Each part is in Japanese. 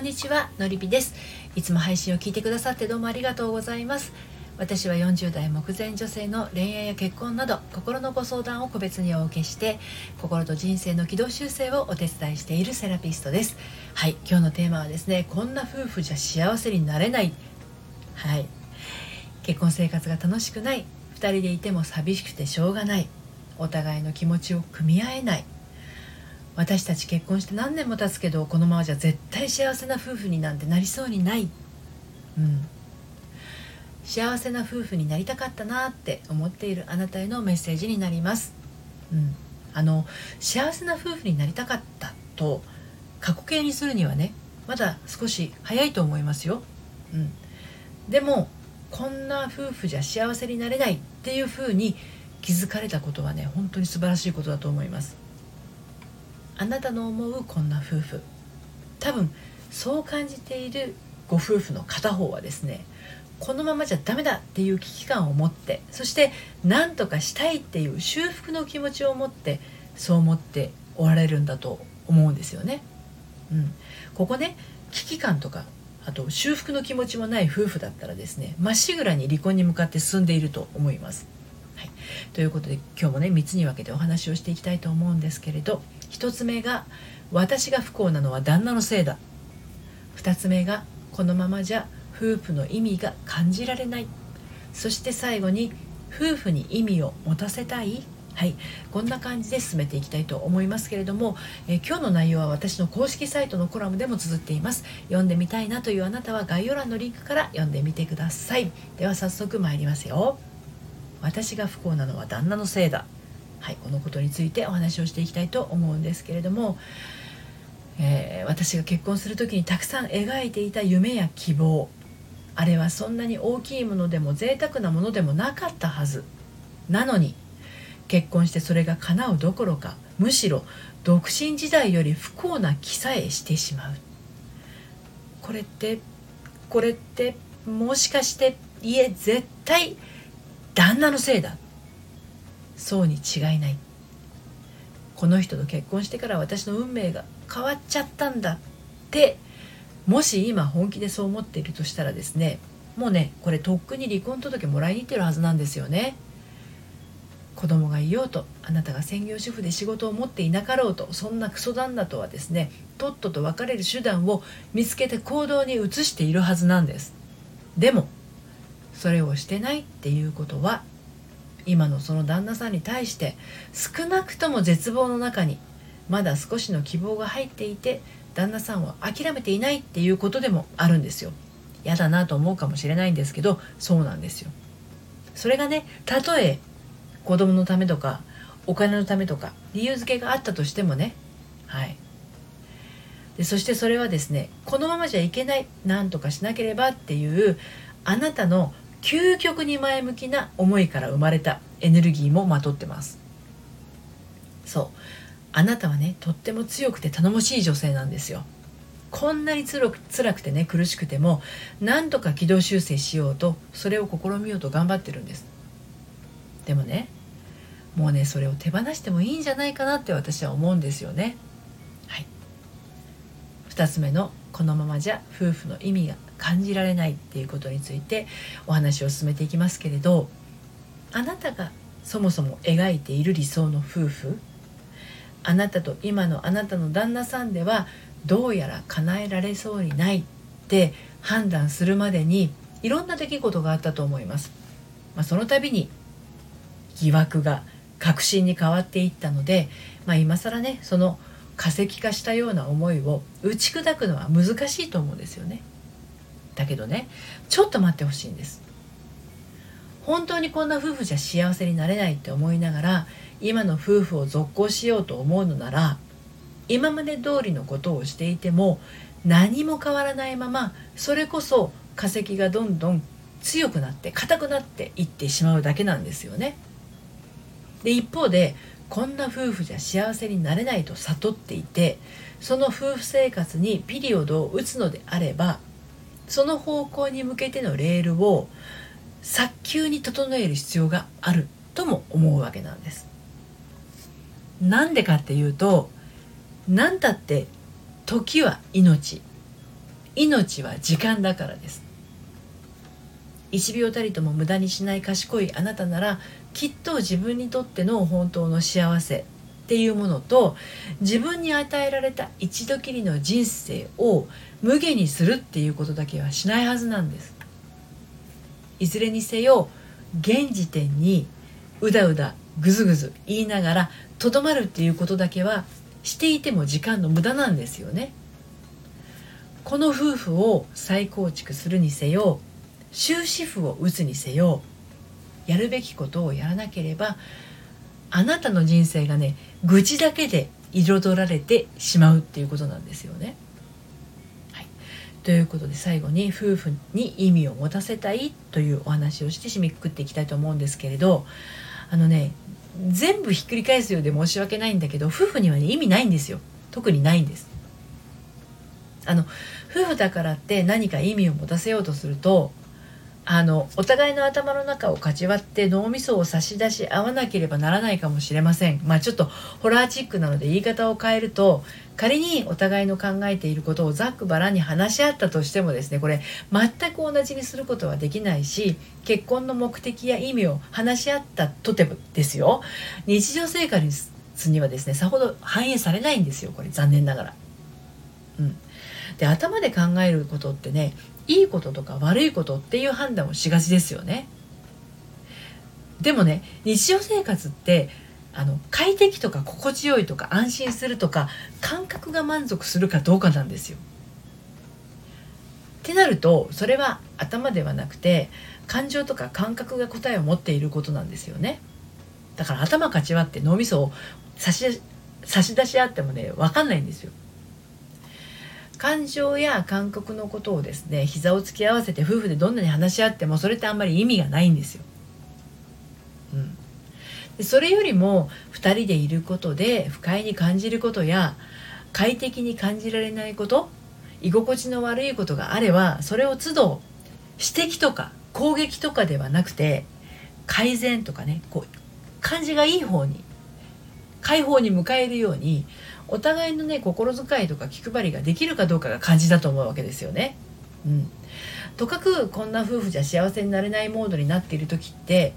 んにちはのりぴです。いつも配信を聞いてくださってどうもありがとうございます。私は40代目前女性の恋愛や結婚など心のご相談を個別にお受けして心と人生の軌道修正をお手伝いしているセラピストです。はい今日のテーマはですねこんな夫婦じゃ幸せになれない。はい。結婚生活が楽しくない。2人でいても寂しくてしょうがない。お互いの気持ちを組み合えない。私たち結婚して何年も経つけどこのままじゃ絶対幸せな夫婦になんてなりそうにない、うん、幸せな夫婦になりたかったなって思っているあなたへのメッセージになります、うん、あの幸せな夫婦になりたかったと過去形にするにはねまだ少し早いと思いますよ、うん、でもこんな夫婦じゃ幸せになれないっていうふうに気づかれたことはね本当に素晴らしいことだと思います。あなたの思うこんな夫婦多分そう感じているご夫婦の片方はですねこのままじゃダメだっていう危機感を持ってそして何とかしたいっていう修復の気持ちを持ってそう思っておられるんだと思うんですよね。うん、ここね危機感とかあと修復の気持ちもない夫婦だったらですねまっしぐらに離婚に向かって進んでいると思います。はい、ということで今日もね3つに分けてお話をしていきたいと思うんですけれど1つ目が「私が不幸なのは旦那のせいだ」2つ目が「このままじゃ夫婦の意味が感じられない」そして最後に「夫婦に意味を持たせたい」はい、こんな感じで進めていきたいと思いますけれども、え今日の内容は私の公式サイトのコラムでも綴っています。読んでみたいなというあなたは概要欄のリンクから読んでみてください。では早速参りますよ。私が不幸なのは旦那のせいだ。はい、このことについてお話をしていきたいと思うんですけれども、えー、私が結婚する時にたくさん描いていた夢や希望あれはそんなに大きいものでも贅沢なものでもなかったはず。なのに結婚してそれが叶うどころかむしろ独身時代より不幸な気さえしてしまう。これってこれってもしかしていえ絶対旦那のせいだ。そうに違いない。この人と結婚してから私の運命が変わっちゃったんだってもし今本気でそう思っているとしたらですねもうねこれとっくに離婚届もらいに行ってるはずなんですよね。子供がいようとあなたが専業主婦で仕事を持っていなかろうとそんなクソ旦那とはですねとっとと別れる手段を見つけて行動に移しているはずなんです。でもそれをしてないっていうことは今のその旦那さんに対して少なくとも絶望の中にまだ少しの希望が入っていて旦那さんを諦めていないっていうことでもあるんですよ。嫌だなと思うかもしれないんですけどそうなんですよ。それがねたとえ子供のためとかお金のためとか理由付けがあったとしてもねはい。でそしてそれはですねこのままじゃいけない何とかしなければっていうあなたの究極に前向きな思いから生まれたエネルギーもまとってます。そう。あなたはねとっても強くて頼もしい女性なんですよ。こんなにつらく辛くてね苦しくても何とか軌道修正しようとそれを試みようと頑張ってるんです。でもねもうねそれを手放してもいいんじゃないかなって私は思うんですよね。はい。2つ目のこのままじゃ夫婦の意味が感じられないっていうことについてお話を進めていきますけれどあなたがそもそも描いている理想の夫婦あなたと今のあなたの旦那さんではどうやら叶えられそうにないって判断するまでにいろんな出来事があったと思います。まあ、その度に疑惑が確信に変わっていったので、まあ、今更ねその化石化したような思いを打ち砕くのは難しいと思うんですよねだけどねちょっと待ってほしいんです本当にこんな夫婦じゃ幸せになれないって思いながら今の夫婦を続行しようと思うのなら今まで通りのことをしていても何も変わらないままそれこそ化石がどんどん強くなって硬くなっていってしまうだけなんですよね。で一方でこんな夫婦じゃ幸せになれないと悟っていてその夫婦生活にピリオドを打つのであればその方向に向けてのレールを早急に整える必要があるとも思うわけなんです。なんでかっていうと何だって時は命命は時間だからです1秒たりとも無駄にしない賢いあなたならきっと自分にとっての本当の幸せっていうものと自分に与えられた一度きりの人生を無限にするっていうことだけはしないはずなんです。いずれにせよ現時点にうだうだぐずぐず言いながらとどまるっていうことだけはしていても時間の無駄なんですよね。この夫婦を再構築するにせよ終止符を打つにせよやるべきことをやらなければあなたの人生がね愚痴だけで彩られてしまうっていうことなんですよね。はい、ということで最後に夫婦に意味を持たせたいというお話をして締めくくっていきたいと思うんですけれどあのね全部ひっくり返すようで申し訳ないんだけど夫婦にはね意味ないんですよ特にないんです。あの夫婦だからって何か意味を持たせようとするとあのお互いの頭の中をかち割って脳みそを差し出し合わなければならないかもしれません。まあちょっとホラーチックなので言い方を変えると仮にお互いの考えていることをざっくばらんに話し合ったとしてもですねこれ全く同じにすることはできないし結婚の目的や意味を話し合ったとてもですよ。日常生活にはですねさほど反映されないんですよこれ。残念ながら。うん、で頭で考えることってねいいこととか悪いことっていう判断をしがちですよねでもね日常生活ってあの快適とか心地よいとか安心するとか感覚が満足するかどうかなんですよ。ってなるとそれは頭ではなくて感情とか感覚が答えを持っていることなんですよね。だから頭かち割って脳みそを差し差し出し合ってもね分かんないんですよ。感情や感覚のことをですね膝を突き合わせて夫婦でどんなに話し合ってもそれってあんまり意味がないんですよ。うん、でそれよりも2人でいることで不快に感じることや快適に感じられないこと居心地の悪いことがあればそれを都度指摘とか攻撃とかではなくて改善とかねこう感じがいい方に解放に迎えるようにお互いのね心遣いとか気配りができるかどうかが肝心だと思うわけですよね。うん、とかくこんな夫婦じゃ幸せになれないモードになっている時って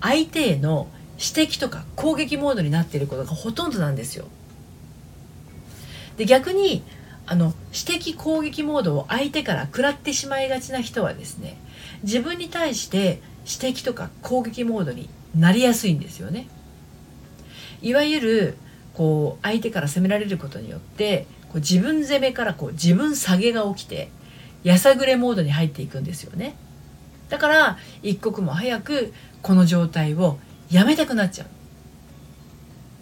相手への指摘とか攻撃モードになっていることがほとんどなんですよ。で逆にあの指摘攻撃モードを相手から食らってしまいがちな人はですね自分に対して指摘とか攻撃モードになりやすいんですよね。いわゆるこう相手から責められることによってこう自分攻めからこう自分下げが起きてやさぐれモードに入っていくんですよね。だから一刻も早くこの状態をやめたくなっちゃう。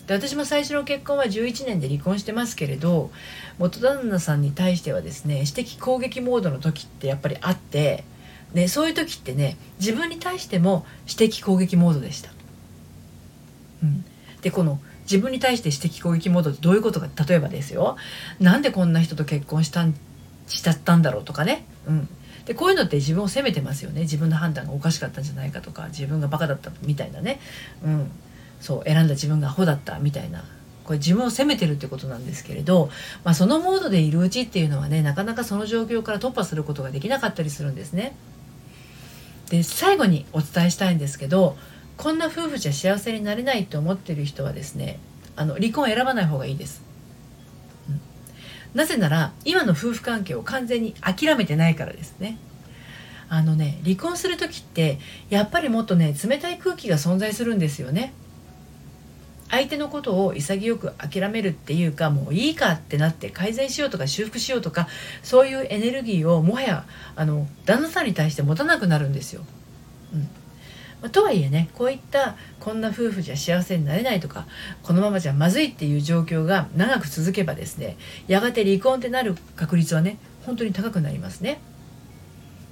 で私も最初の結婚は11年で離婚してますけれど元旦那さんに対してはですね指摘攻撃モードの時ってやっぱりあって、ね、そういう時ってね自分に対しても指摘攻撃モードでした。うん、でこの自分に対して指摘攻撃モードってどういうことか例えばですよ。なんでこんな人と結婚したんしちゃったんだろうとかね、うん、でこういうのって自分を責めてますよね。自分の判断がおかしかったんじゃないかとか自分がバカだったみたいなね、うん、そう選んだ自分がアホだったみたいな。これ自分を責めてるってことなんですけれど、まあ、そのモードでいるうちっていうのはねなかなかその状況から突破することができなかったりするんですね。で最後にお伝えしたいんですけどこんな夫婦じゃ幸せになれないと思ってる人はですねあの離婚を選ばない方がいいです、うん、なぜなら今の夫婦関係を完全に諦めてないからですね。あのね離婚する時ってやっぱりもっとね冷たい空気が存在するんですよね。相手のことを潔く諦めるっていうかもういいかってなって改善しようとか修復しようとかそういうエネルギーをもはやあの旦那さんに対して持たなくなるんですよ。うん。まあとはいえねこういったこんな夫婦じゃ幸せになれないとかこのままじゃまずいっていう状況が長く続けばですねやがて離婚ってなる確率はね本当に高くなりますね。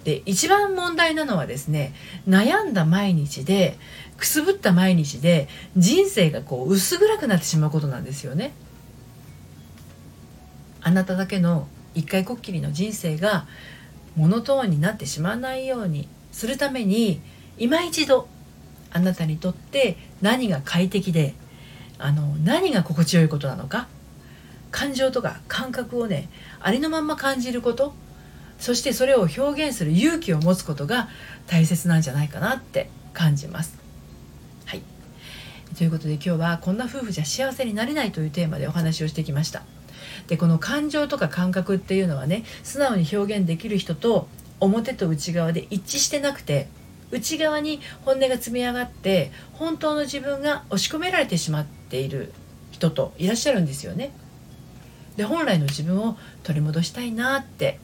で一番問題なのはですね悩んだ毎日でくすぶった毎日で人生がこう薄暗くなってしまうことなんですよね。あなただけの一回こっきりの人生がモノトーンになってしまわないようにするために今一度あなたにとって何が快適であの何が心地よいことなのか感情とか感覚をねありのまんま感じることそしてそれを表現する勇気を持つことが大切なんじゃないかなって感じます。はい、ということで今日は「こんな夫婦じゃ幸せになれない」というテーマでお話をしてきました。でこの感情とか感覚っていうのはね素直に表現できる人と表と内側で一致してなくて内側に本音が積み上がって本当の自分が押し込められてしまっている人といらっしゃるんですよね。で本来の自分を取り戻したいなって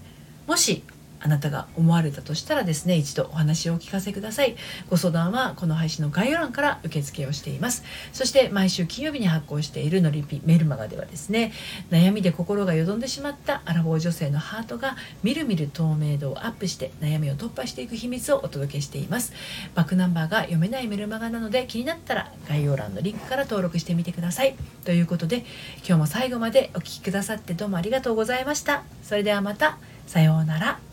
もしあなたが思われたとしたらですね一度お話をお聞かせください。ご相談はこの配信の概要欄から受付をしています。そして毎週金曜日に発行しているのりぴメルマガではですね悩みで心がよどんでしまったアラフォー女性のハートがみるみる透明度をアップして悩みを突破していく秘密をお届けしています。バックナンバーが読めないメルマガなので気になったら概要欄のリンクから登録してみてください。ということで今日も最後までお聴きくださってどうもありがとうございました。それではまたさようなら。